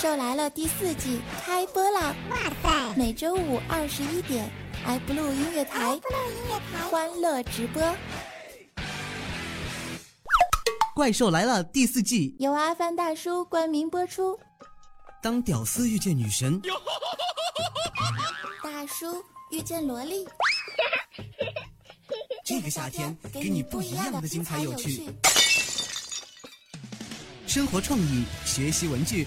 兽来了》第四季开播啦！哇塞，每周五二十一点，iBlue 音乐台，欢乐直播。《怪兽来了》第四季由阿凡大叔冠名播出。当屌丝遇见女神，大叔遇见萝莉，这个夏天给你不一样的精彩有趣。生活创意，学习文具，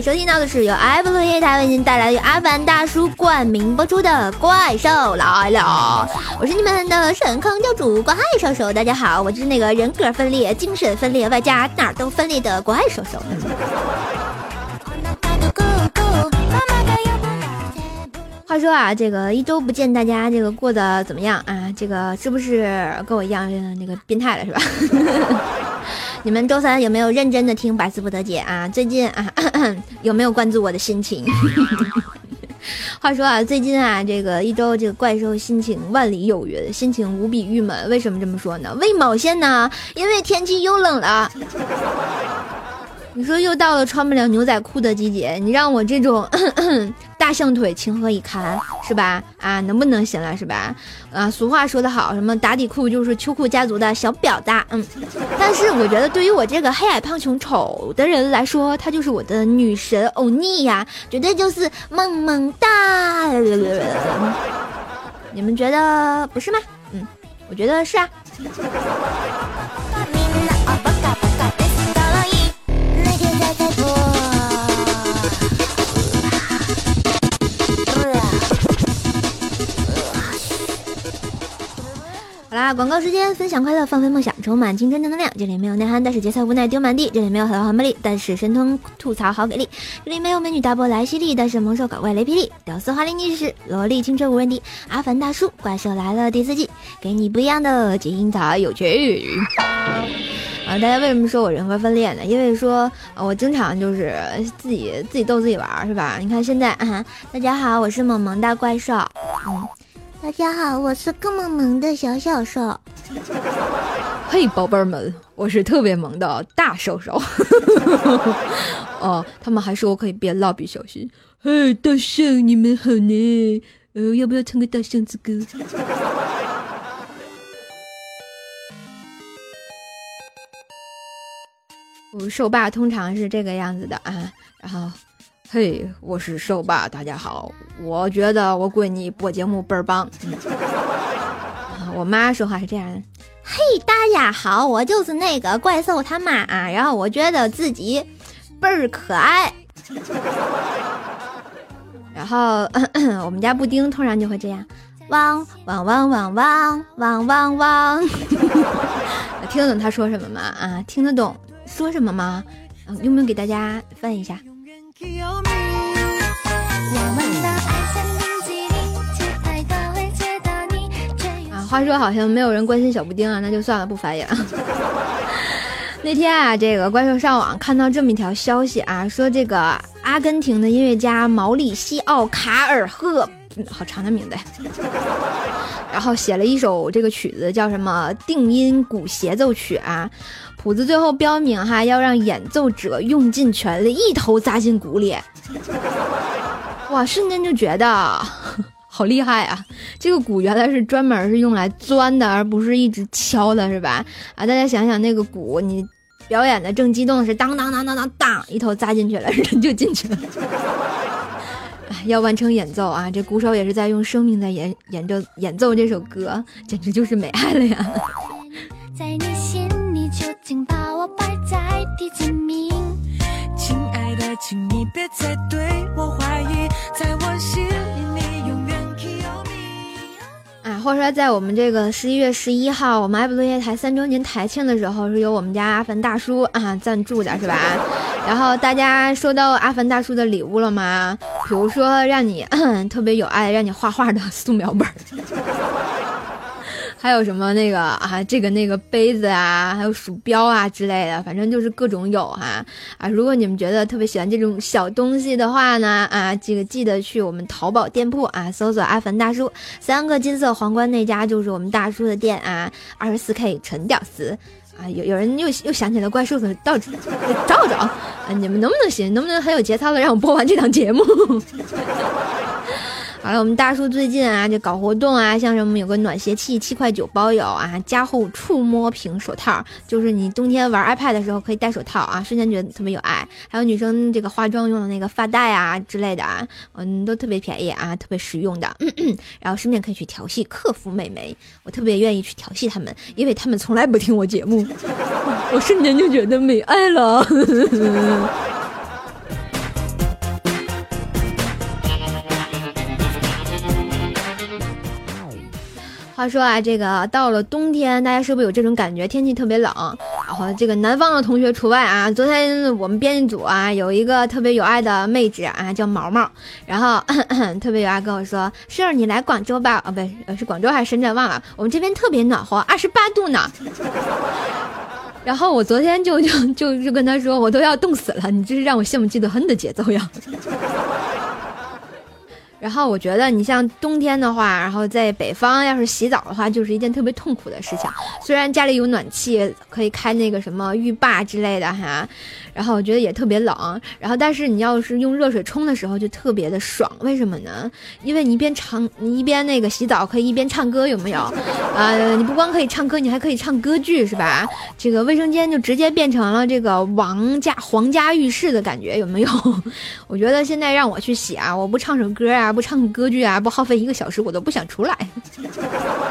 收听到的是由 iBlue 音台为您带来的由阿凡大叔冠名播出的《怪兽来了》，我是你们的神坑教主怪兽兽，大家好，我就是那个人格分裂、精神分裂，外加哪儿都分裂的怪兽兽。话说啊，这个一周不见，大家这个过得怎么样啊？这个是不是跟我一样那个变态了，是吧？你们周三有没有认真的听百思不得姐啊？最近啊，有没有关注我的心情？话说啊，最近啊，这个一周这个怪兽心情万里有云，心情无比郁闷。为什么这么说呢？为毛线呢？因为天气又冷了。你说又到了穿不了牛仔裤的季节，你让我这种 大象腿情何以堪，是吧？啊，能不能行了，是吧？啊，俗话说得好，什么打底裤就是秋裤家族的小婊子，嗯。但是我觉得对于我这个黑矮胖穷丑的人来说，她就是我的女神欧尼呀，绝对就是萌萌哒。你们觉得不是吗？嗯，我觉得是啊。好啦，广告时间，分享快乐，放飞梦想，充满青春正能量。这里没有内涵，但是节操无奈丢满地；这里没有豪华魅力，但是神通吐槽好给力；这里没有美女大波来犀利，但是猛兽搞怪雷霹雳，屌丝华丽逆袭，萝莉青春无人敌。阿凡大叔，怪兽来了第四季，给你不一样的精彩有趣。啊，大家为什么说我人格分裂呢？因为说我经常就是自己自己逗自己玩，是吧？你看现在，啊大家好，我是萌萌大怪兽，嗯。大家好，我是更萌萌的小小兽。嘿，宝贝儿们，我是特别萌的大兽兽。哦，他们还说我可以变蜡笔小新。嘿，大象，你们好呢？呃，要不要唱个大象之歌？我兽爸通常是这个样子的啊，然后。嘿，我是兽爸，大家好。我觉得我闺女播节目倍儿棒。我妈说话是这样的：嘿，大家好，我就是那个怪兽他妈啊。然后我觉得自己倍儿可爱。然后我们家布丁突然就会这样：汪汪汪汪汪汪汪汪。听得懂他说什么吗？啊，听得懂说什么吗？用不用给大家翻一下？啊，话说好像没有人关心小布丁啊，那就算了，不发言了。那天啊，这个怪兽上网看到这么一条消息啊，说这个阿根廷的音乐家毛里西奥·卡尔赫，好长的名字，然后写了一首这个曲子，叫什么定音鼓协奏曲啊。谱子最后标明哈，要让演奏者用尽全力，一头扎进鼓里。哇，瞬间就觉得好厉害啊！这个鼓原来是专门是用来钻的，而不是一直敲的，是吧？啊，大家想想那个鼓，你表演的正激动时，当当当当当当，一头扎进去了，人就进去了。要完成演奏啊，这鼓手也是在用生命在演演奏演奏这首歌，简直就是美爱了呀！在你心请把我摆在第几名？亲爱的，请你别再对我怀疑。在我心里，你永远。或者说，在我们这个十一月十一号，我们爱普落电台三周年台庆的时候，是由我们家阿凡大叔啊赞助的，是吧？然后大家收到阿凡大叔的礼物了吗？比如说让你 特别有爱，让你画画的素描本。还有什么那个啊，这个那个杯子啊，还有鼠标啊之类的，反正就是各种有哈啊。如果你们觉得特别喜欢这种小东西的话呢，啊，这个记得去我们淘宝店铺啊，搜索阿凡大叔三个金色皇冠那家就是我们大叔的店啊，二十四 K 纯屌丝啊。有有人又又想起了怪兽的，到找找啊，你们能不能行？能不能很有节操的让我播完这档节目？好了，我们大叔最近啊，就搞活动啊，像什么有个暖鞋器，七块九包邮啊，加厚触摸屏手套，就是你冬天玩 iPad 的时候可以戴手套啊，瞬间觉得特别有爱。还有女生这个化妆用的那个发带啊之类的啊，嗯，都特别便宜啊，特别实用的。然后顺便可以去调戏客服美眉，我特别愿意去调戏他们，因为他们从来不听我节目，我瞬间就觉得没爱了。话说啊，这个到了冬天，大家是不是有这种感觉？天气特别冷，然后这个南方的同学除外啊。昨天我们编辑组啊，有一个特别有爱的妹纸啊，叫毛毛，然后特别有爱跟我说：“是，你来广州吧？啊，不是，是广州还是深圳？忘了。我们这边特别暖和，二十八度呢。然后我昨天就就就就跟他说，我都要冻死了，你这是让我羡慕嫉妒恨的节奏呀。”然后我觉得你像冬天的话，然后在北方要是洗澡的话，就是一件特别痛苦的事情。虽然家里有暖气，可以开那个什么浴霸之类的哈。然后我觉得也特别冷，然后但是你要是用热水冲的时候就特别的爽，为什么呢？因为你一边唱，你一边那个洗澡可以一边唱歌，有没有？啊，你不光可以唱歌，你还可以唱歌剧，是吧？这个卫生间就直接变成了这个王家皇家浴室的感觉，有没有？我觉得现在让我去洗啊，我不唱首歌啊，不唱歌剧啊，不耗费一个小时，我都不想出来。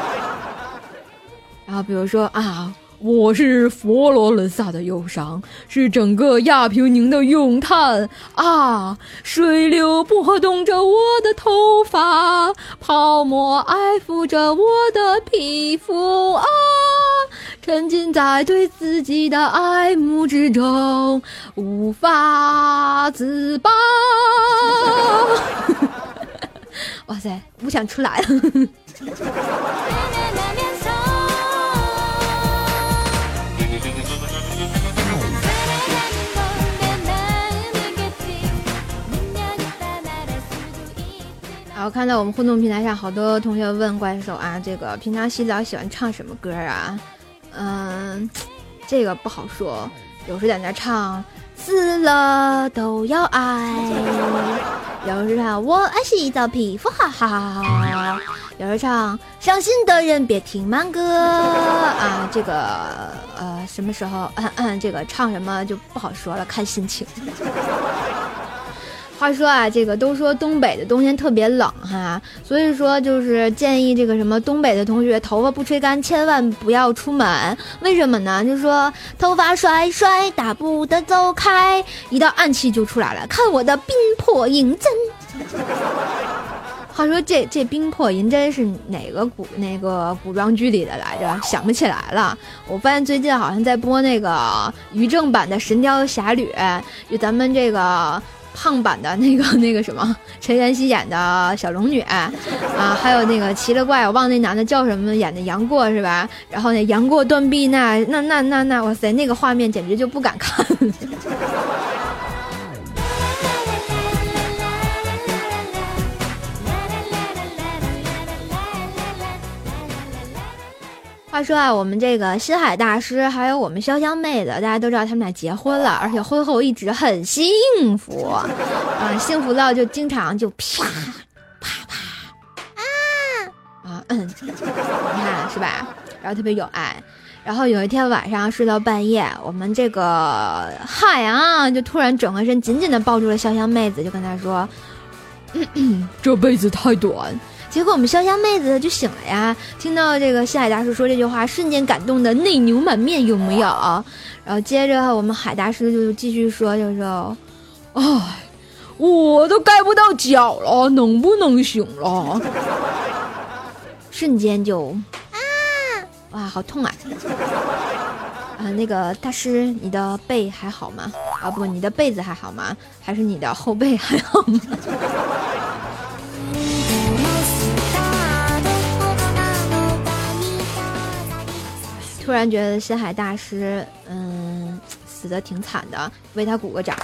然后比如说啊。我是佛罗伦萨的忧伤，是整个亚平宁的咏叹啊！水流拨动着我的头发，泡沫爱抚着我的皮肤啊！沉浸在对自己的爱慕之中，无法自拔。哇塞，不想出来了。我看到我们互动平台上好多同学问怪兽啊，这个平常洗澡喜欢唱什么歌啊？嗯，这个不好说，有时在那唱死了都要爱，有时唱我爱洗澡皮肤好好，有时唱伤心的人别听慢歌 啊。这个呃什么时候嗯嗯这个唱什么就不好说了，看心情。话说啊，这个都说东北的冬天特别冷哈，所以说就是建议这个什么东北的同学头发不吹干，千万不要出门。为什么呢？就说头发甩甩，大步的走开，一到暗器就出来了。看我的冰魄银针。话说这这冰魄银针是哪个古那个古装剧里的来着？想不起来了。我发现最近好像在播那个于正版的《神雕侠侣》，就咱们这个。胖版的那个 那个什么陈妍希演的小龙女啊，还有那个奇了怪，我忘那男的叫什么，演的杨过是吧？然后那杨过断臂那那那那那，哇塞，那个画面简直就不敢看。话说啊，我们这个心海大师还有我们潇湘妹子，大家都知道他们俩结婚了，而且婚后一直很幸福啊，幸福到就经常就啪啪啪啊啊嗯，你看是吧？然后特别有爱。然后有一天晚上睡到半夜，我们这个海洋就突然转过身，紧紧的抱住了潇湘妹子，就跟她说：“ 这辈子太短。”结果我们潇湘妹子就醒了呀，听到这个西海大叔说这句话，瞬间感动的泪流满面，有没有？然后接着我们海大师就继续说，就说：“哎，我都盖不到脚了，能不能行了？”瞬间就啊，哇，好痛啊！啊，那个大师，你的背还好吗？啊，不，你的被子还好吗？还是你的后背还好吗？突然觉得深海大师，嗯，死的挺惨的，为他鼓个掌。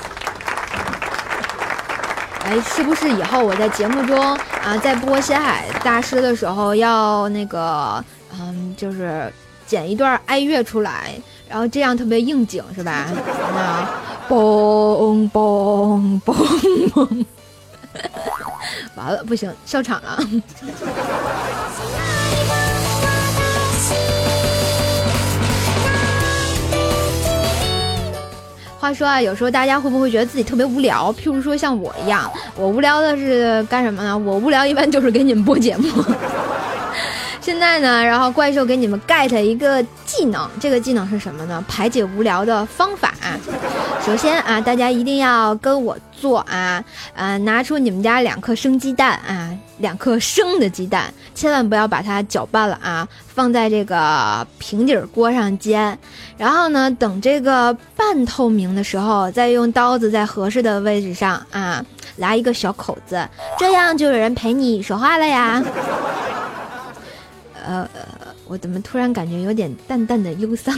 哎，是不是以后我在节目中啊，在播深海大师的时候，要那个，嗯，就是剪一段哀乐出来，然后这样特别应景，是吧？啊，嘣嘣嘣嘣，完了，不行，笑场了。话说啊，有时候大家会不会觉得自己特别无聊？譬如说像我一样，我无聊的是干什么呢？我无聊一般就是给你们播节目。现在呢，然后怪兽给你们 get 一个技能，这个技能是什么呢？排解无聊的方法。首先啊，大家一定要跟我做啊，呃，拿出你们家两颗生鸡蛋啊，两颗生的鸡蛋，千万不要把它搅拌了啊，放在这个平底锅上煎，然后呢，等这个半透明的时候，再用刀子在合适的位置上啊，来一个小口子，这样就有人陪你说话了呀。呃，我怎么突然感觉有点淡淡的忧伤？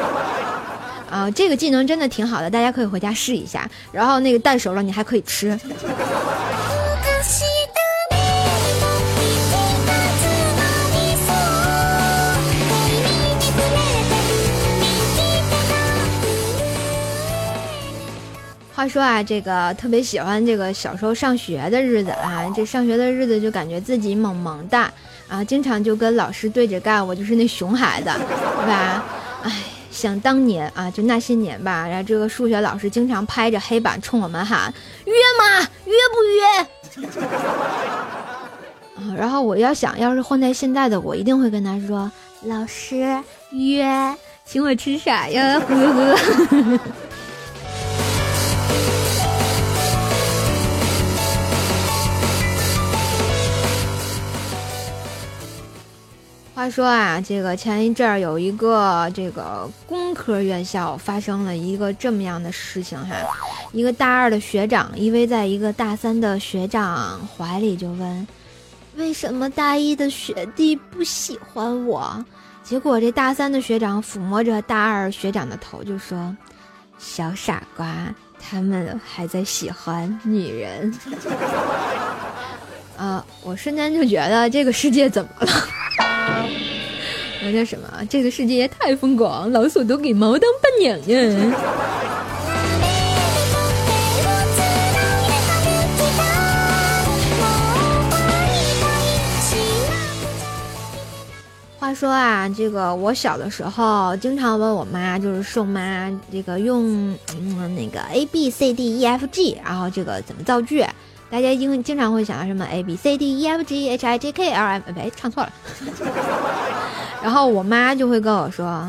啊，这个技能真的挺好的，大家可以回家试一下。然后那个蛋熟了，你还可以吃。话说啊，这个特别喜欢这个小时候上学的日子啊，这上学的日子就感觉自己萌萌的啊，经常就跟老师对着干，我就是那熊孩子，对吧？哎。想当年啊，就那些年吧，然后这个数学老师经常拍着黑板冲我们喊：“约吗？约不约？”啊，然后我要想要是换在现在的我，一定会跟他说：“老师约，请我吃啥呀？”呵呵。话说啊，这个前一阵儿有一个这个工科院校发生了一个这么样的事情哈，一个大二的学长依偎在一个大三的学长怀里，就问：为什么大一的学弟不喜欢我？结果这大三的学长抚摸着大二学长的头就说：小傻瓜，他们还在喜欢女人。啊，我瞬间就觉得这个世界怎么了？那叫什么？这个世界太疯狂，老鼠都给猫当伴娘呀！话说啊，这个我小的时候经常问我妈，就是瘦妈，这个用嗯那个 A B C D E F G，然后这个怎么造句？大家经经常会想到什么 A B C D E F G H I J K L M，哎，唱错了。然后我妈就会跟我说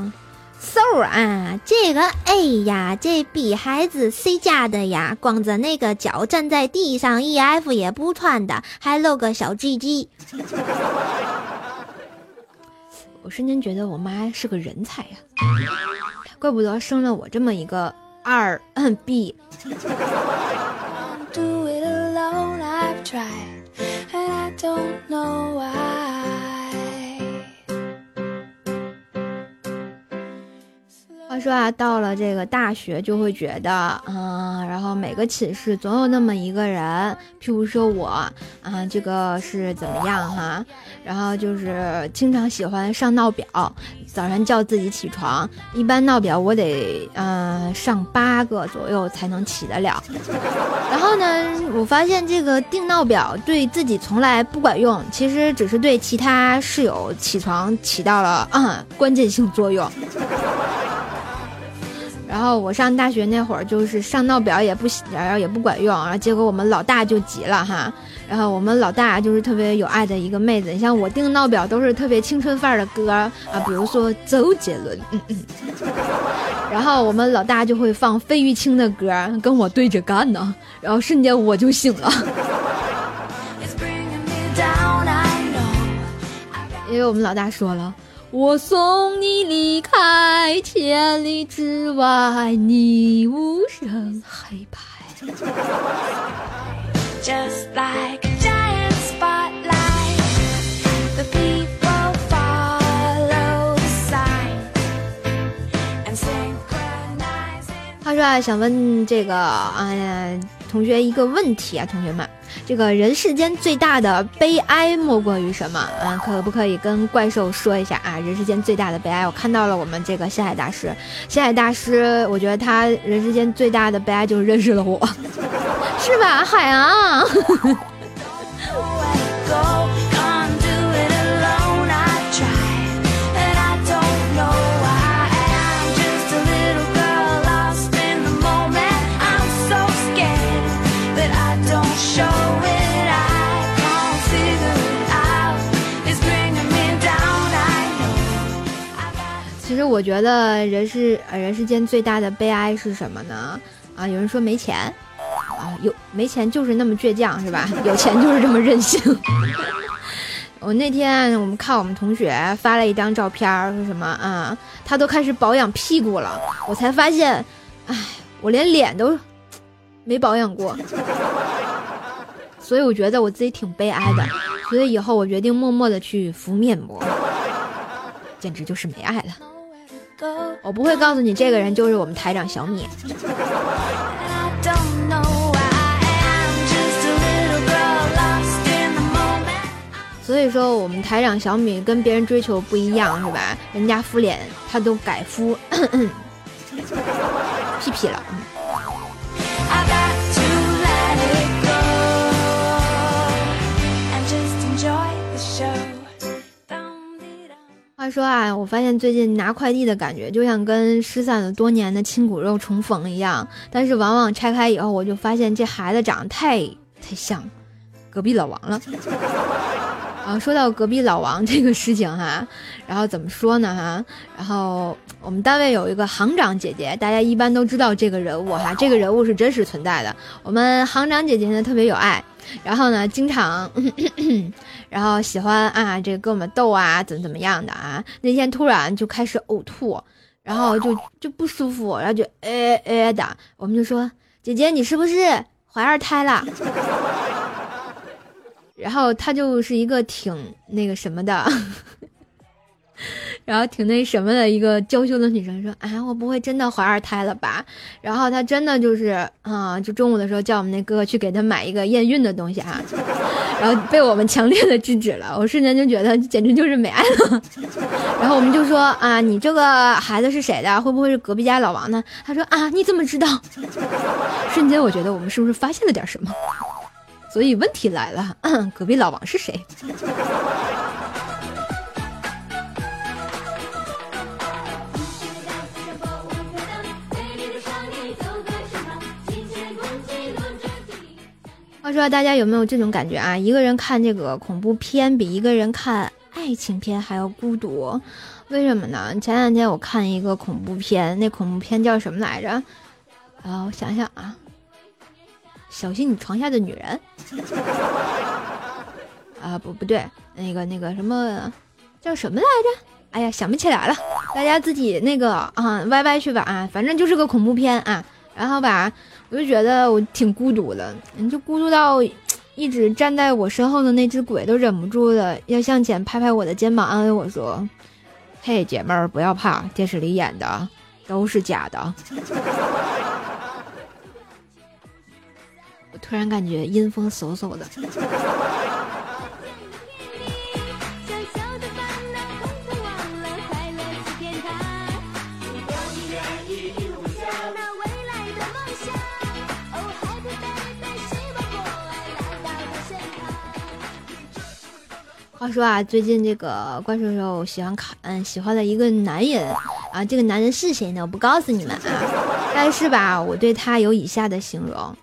：“So 啊，这个 A 呀，这比孩子 C 家的呀，光着那个脚站在地上，E F 也不穿的，还露个小 G G。” 我瞬间觉得我妈是个人才呀，怪不得生了我这么一个二 B。try, and I don't know why. 话说啊，到了这个大学就会觉得，嗯，然后每个寝室总有那么一个人，譬如说我，啊，这个是怎么样哈？然后就是经常喜欢上闹表，早上叫自己起床，一般闹表我得，嗯，上八个左右才能起得了。然后呢，我发现这个定闹表对自己从来不管用，其实只是对其他室友起床起到了嗯关键性作用。然后我上大学那会儿，就是上闹表也不然后也不管用，然后结果我们老大就急了哈。然后我们老大就是特别有爱的一个妹子，你像我订闹表都是特别青春范儿的歌啊，比如说周杰伦，嗯嗯。然后我们老大就会放费玉清的歌跟我对着干呢，然后瞬间我就醒了。因为我们老大说了，我送你离开千里之外，你无声黑白。他说啊，想问这个哎呀同学一个问题啊，同学们，这个人世间最大的悲哀莫过于什么？嗯，可不可以跟怪兽说一下啊？人世间最大的悲哀，我看到了我们这个星海大师，星海大师，我觉得他人世间最大的悲哀就是认识了我，是吧，海洋？我觉得人世呃人世间最大的悲哀是什么呢？啊，有人说没钱，啊，有没钱就是那么倔强是吧？有钱就是这么任性。我那天我们看我们同学发了一张照片，说什么啊？他都开始保养屁股了，我才发现，哎，我连脸都没保养过，所以我觉得我自己挺悲哀的。所以以后我决定默默的去敷面膜，简直就是没爱了。我不会告诉你，这个人就是我们台长小米。所以说，我们台长小米跟别人追求不一样，是吧？人家敷脸，他都改敷 屁屁了。话说啊，我发现最近拿快递的感觉就像跟失散了多年的亲骨肉重逢一样，但是往往拆开以后，我就发现这孩子长得太太像隔壁老王了。啊，说到隔壁老王这个事情哈，然后怎么说呢哈？然后我们单位有一个行长姐姐，大家一般都知道这个人物哈，这个人物是真实存在的。我们行长姐姐呢特别有爱，然后呢经常。然后喜欢啊，这个跟我们逗啊，怎么怎么样的啊？那天突然就开始呕吐，然后就就不舒服，然后就呃呃的，我们就说姐姐你是不是怀二胎了？然后他就是一个挺那个什么的。然后挺那什么的一个娇羞的女生说：“啊，我不会真的怀二胎了吧？”然后她真的就是啊，就中午的时候叫我们那哥哥去给她买一个验孕的东西啊，然后被我们强烈的制止了。我瞬间就觉得简直就是没爱了。然后我们就说：“啊，你这个孩子是谁的？会不会是隔壁家老王呢？”他说：“啊，你怎么知道？”瞬间我觉得我们是不是发现了点什么？所以问题来了，隔壁老王是谁？不知道大家有没有这种感觉啊？一个人看这个恐怖片比一个人看爱情片还要孤独，为什么呢？前两天我看一个恐怖片，那恐怖片叫什么来着？啊，我想想啊，小心你床下的女人。啊，不不对，那个那个什么叫什么来着？哎呀，想不起来了，大家自己那个啊歪歪去吧啊，反正就是个恐怖片啊。然后吧，我就觉得我挺孤独的，你就孤独到一直站在我身后的那只鬼都忍不住的要向前拍拍我的肩膀，安慰我说：“嘿，姐妹儿，不要怕，电视里演的都是假的。” 突然感觉阴风嗖嗖的。话说啊，最近这个怪兽兽喜欢看，嗯，喜欢的一个男人啊，这个男人是谁呢？我不告诉你们啊，但是吧，我对他有以下的形容，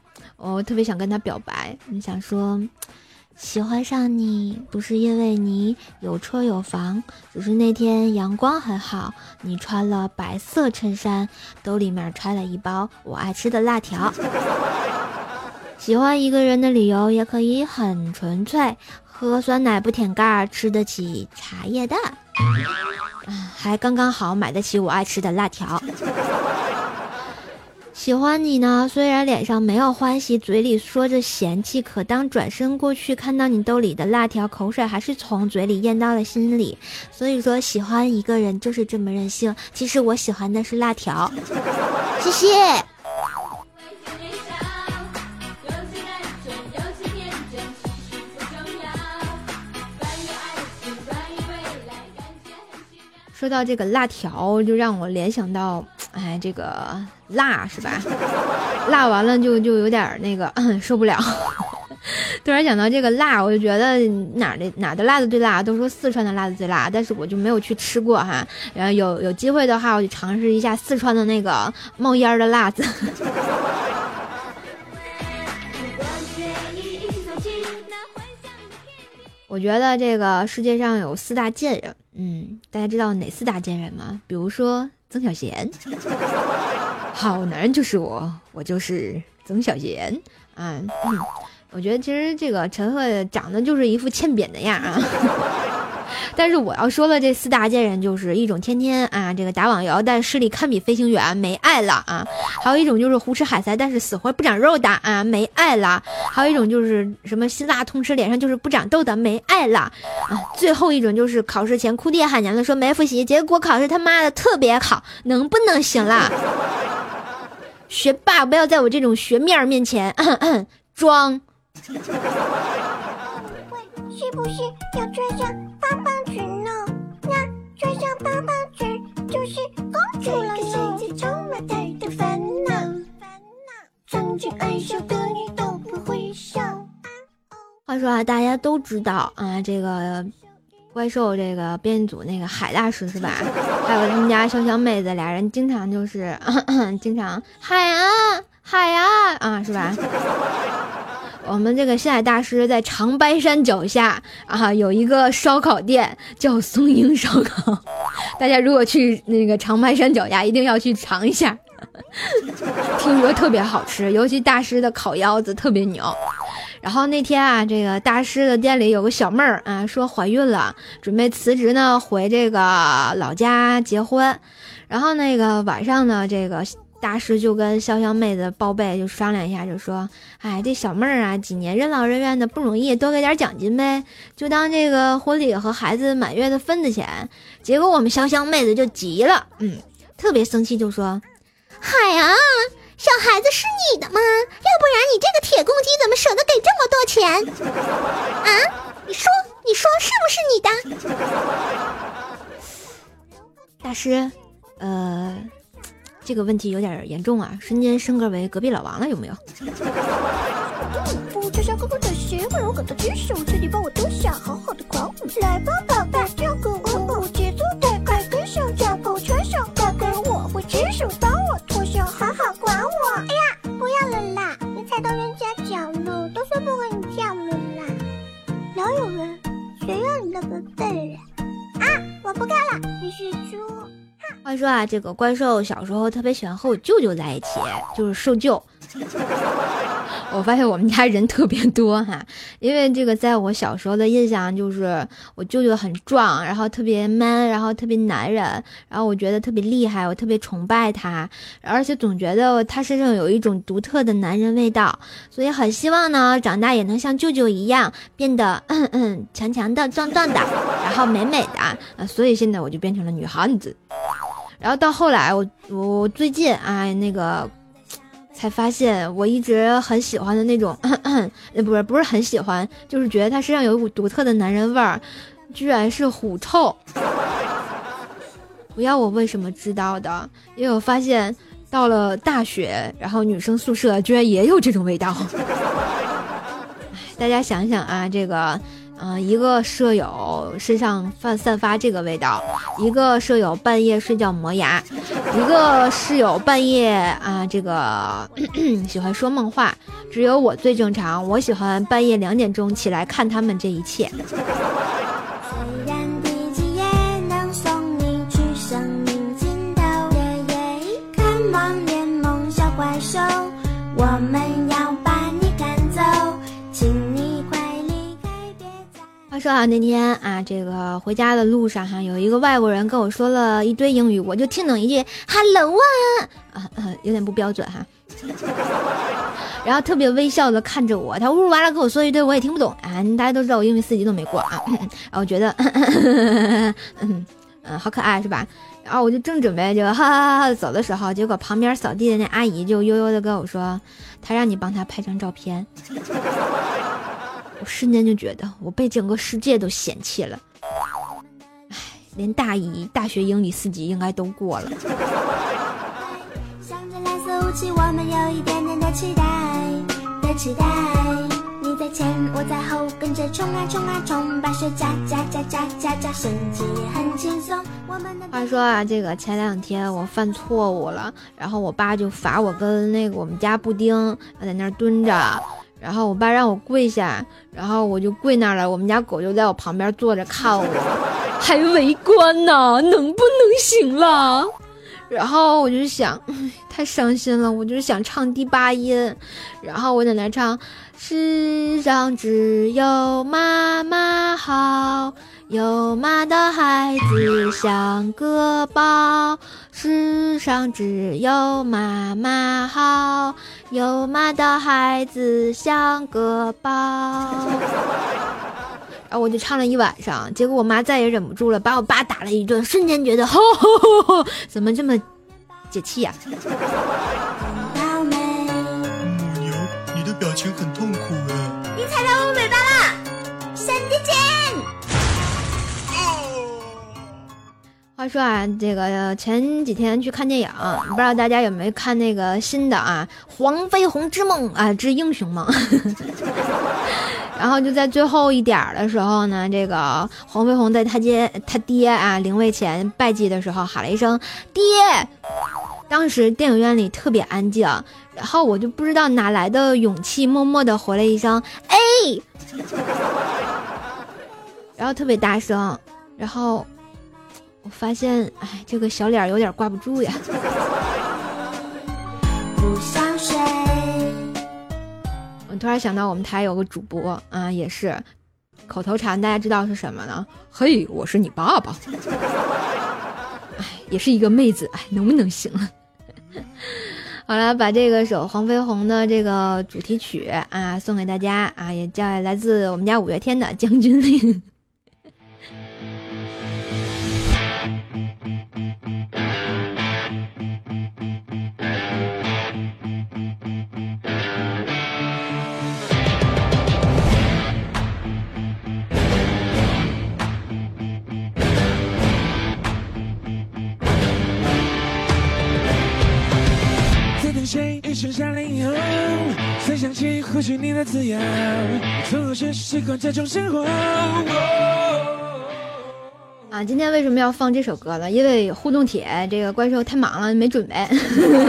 我特别想跟他表白，你想说，喜欢上你不是因为你有车有房，只是那天阳光很好，你穿了白色衬衫，兜里面揣了一包我爱吃的辣条。喜欢一个人的理由也可以很纯粹，喝酸奶不舔盖，吃得起茶叶蛋，还刚刚好买得起我爱吃的辣条。喜欢你呢，虽然脸上没有欢喜，嘴里说着嫌弃，可当转身过去看到你兜里的辣条，口水还是从嘴里咽到了心里。所以说，喜欢一个人就是这么任性。其实我喜欢的是辣条。谢谢。说到这个辣条，就让我联想到，哎，这个辣是吧？辣完了就就有点那个受不了。突然想到这个辣，我就觉得哪的哪的辣子最辣？都说四川的辣子最辣，但是我就没有去吃过哈。然后有有机会的话，我就尝试一下四川的那个冒烟的辣子。我觉得这个世界上有四大贱人。嗯，大家知道哪四大贱人吗？比如说曾小贤，好男人就是我，我就是曾小贤。嗯，我觉得其实这个陈赫长得就是一副欠扁的样啊。但是我要说的这四大贱人，就是一种天天啊这个打网游，但视力堪比飞行员，没爱了啊；还有一种就是胡吃海塞，但是死活不长肉的啊，没爱了；还有一种就是什么辛辣通吃，脸上就是不长痘的，没爱了啊；最后一种就是考试前哭爹喊娘的说没复习，结果考试他妈的特别好，能不能行了？学霸不要在我这种学面面前装。是不是要穿上是公主了呢。世界充满太多烦恼，曾经爱笑的你都不会笑。话说啊，大家都知道啊，这个怪兽这个编组那个海大师是吧？还有他们家潇湘妹子俩人经常就是 经常海啊海啊啊是吧？我们这个星海大师在长白山脚下啊，有一个烧烤店叫松鹰烧烤，大家如果去那个长白山脚下，一定要去尝一下，听说特别好吃，尤其大师的烤腰子特别牛。然后那天啊，这个大师的店里有个小妹儿啊，说怀孕了，准备辞职呢，回这个老家结婚。然后那个晚上呢，这个。大师就跟潇湘妹子报备，就商量一下，就说：“哎，这小妹儿啊，几年任劳任怨的不容易，多给点奖金呗，就当这个婚礼和孩子满月的份子钱。”结果我们潇湘妹子就急了，嗯，特别生气，就说：“嗨呀，小孩子是你的吗？要不然你这个铁公鸡怎么舍得给这么多钱？啊，你说，你说是不是你的？” 大师，呃。这个问题有点严重啊！瞬间升格为隔壁老王了，有没有？来吧，宝贝，跳个舞，节奏太快，跟上脚步，穿上高跟，我会亲手帮我脱下，好好管我。哎呀，不要了啦！你踩到人家脚了，都说不跟你跳了啦。哪有人？谁让你那个笨人？啊，我不干了，你是猪。话说啊，这个怪兽小时候特别喜欢和我舅舅在一起，就是受舅。我发现我们家人特别多哈，因为这个在我小时候的印象就是我舅舅很壮，然后特别 man，然后特别男人，然后我觉得特别厉害，我特别崇拜他，而且总觉得他身上有一种独特的男人味道，所以很希望呢长大也能像舅舅一样变得嗯嗯强强的、壮壮的，然后美美的，所以现在我就变成了女汉子。然后到后来，我我最近啊那个。才发现我一直很喜欢的那种，呃，不是不是很喜欢，就是觉得他身上有一股独特的男人味儿，居然是狐臭。不要我为什么知道的？因为我发现到了大学，然后女生宿舍居然也有这种味道。大家想想啊，这个。嗯，一个舍友身上散散发这个味道，一个舍友半夜睡觉磨牙，一个室友半夜啊这个 喜欢说梦话，只有我最正常，我喜欢半夜两点钟起来看他们这一切。我们说啊，那天啊，这个回家的路上哈，有一个外国人跟我说了一堆英语，我就听懂一句 “hello” 啊，有点不标准哈。然后特别微笑的看着我，他呜哇啦跟我说一堆我也听不懂啊。大家都知道我英语四级都没过啊，然后我觉得，嗯嗯，好可爱是吧？然后我就正准备就哈哈哈哈走的时候，结果旁边扫地的那阿姨就悠悠的跟我说，她让你帮她拍张照片。我瞬间就觉得我被整个世界都嫌弃了，唉，连大一大学英语四级应该都过了。我们有一点点的期待，的期待。你在前，我在后，跟着冲啊冲啊冲，把手加加加加加加，升级也很轻松。我们的话说啊，这个前两天我犯错误了，然后我爸就罚我跟那个我们家布丁在那儿蹲着，然后我爸让我跪下，然后我就跪那儿了。我们家狗就在我旁边坐着看我，还围观呢，能不能行了？然后我就想，太伤心了，我就想唱第八音，然后我在那唱：世上只有妈妈好，有妈的孩子像个宝。世上只有妈妈好，有妈的孩子像个宝。然后我就唱了一晚上，结果我妈再也忍不住了，把我爸打了一顿，瞬间觉得，吼吼吼，怎么这么解气呀？说啊，这个前几天去看电影，不知道大家有没有看那个新的啊，《黄飞鸿之梦》啊，之英雄梦。然后就在最后一点的时候呢，这个黄飞鸿在他爹他爹啊灵位前拜祭的时候喊了一声“爹”，当时电影院里特别安静，然后我就不知道哪来的勇气，默默的回了一声“哎”，然后特别大声，然后我发现，哎，这个小脸有点挂不住呀。我突然想到，我们台有个主播啊，也是口头禅，大家知道是什么呢？嘿，我是你爸爸。哎，也是一个妹子，哎，能不能行了？好了，把这个首《黄飞鸿》的这个主题曲啊送给大家啊，也叫来自我们家五月天的《将军令》。啊，今天为什么要放这首歌呢？因为互动帖这个怪兽太忙了，没准备。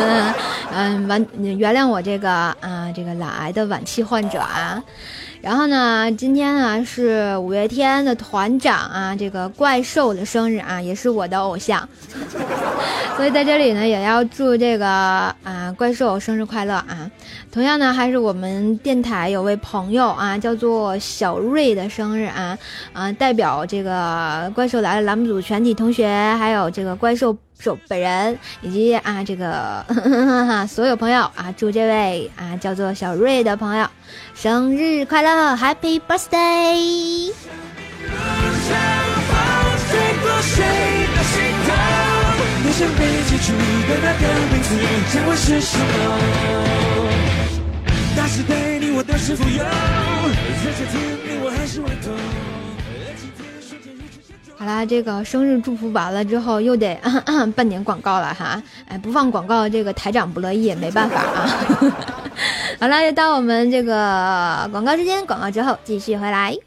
嗯，完，原谅我这个啊，这个懒癌的晚期患者啊。然后呢，今天呢是五月天的团长啊，这个怪兽的生日啊，也是我的偶像，所以在这里呢也要祝这个啊怪兽生日快乐啊！同样呢，还是我们电台有位朋友啊，叫做小瑞的生日啊啊，代表这个怪兽来了栏目组全体同学，还有这个怪兽。手本人以及啊这个 所有朋友啊，祝这位啊叫做小瑞的朋友生日快乐，Happy Birthday！好啦，这个生日祝福完了之后，又得办点广告了哈。哎，不放广告，这个台长不乐意，没办法啊。好了，又到我们这个广告时间，广告之后继续回来。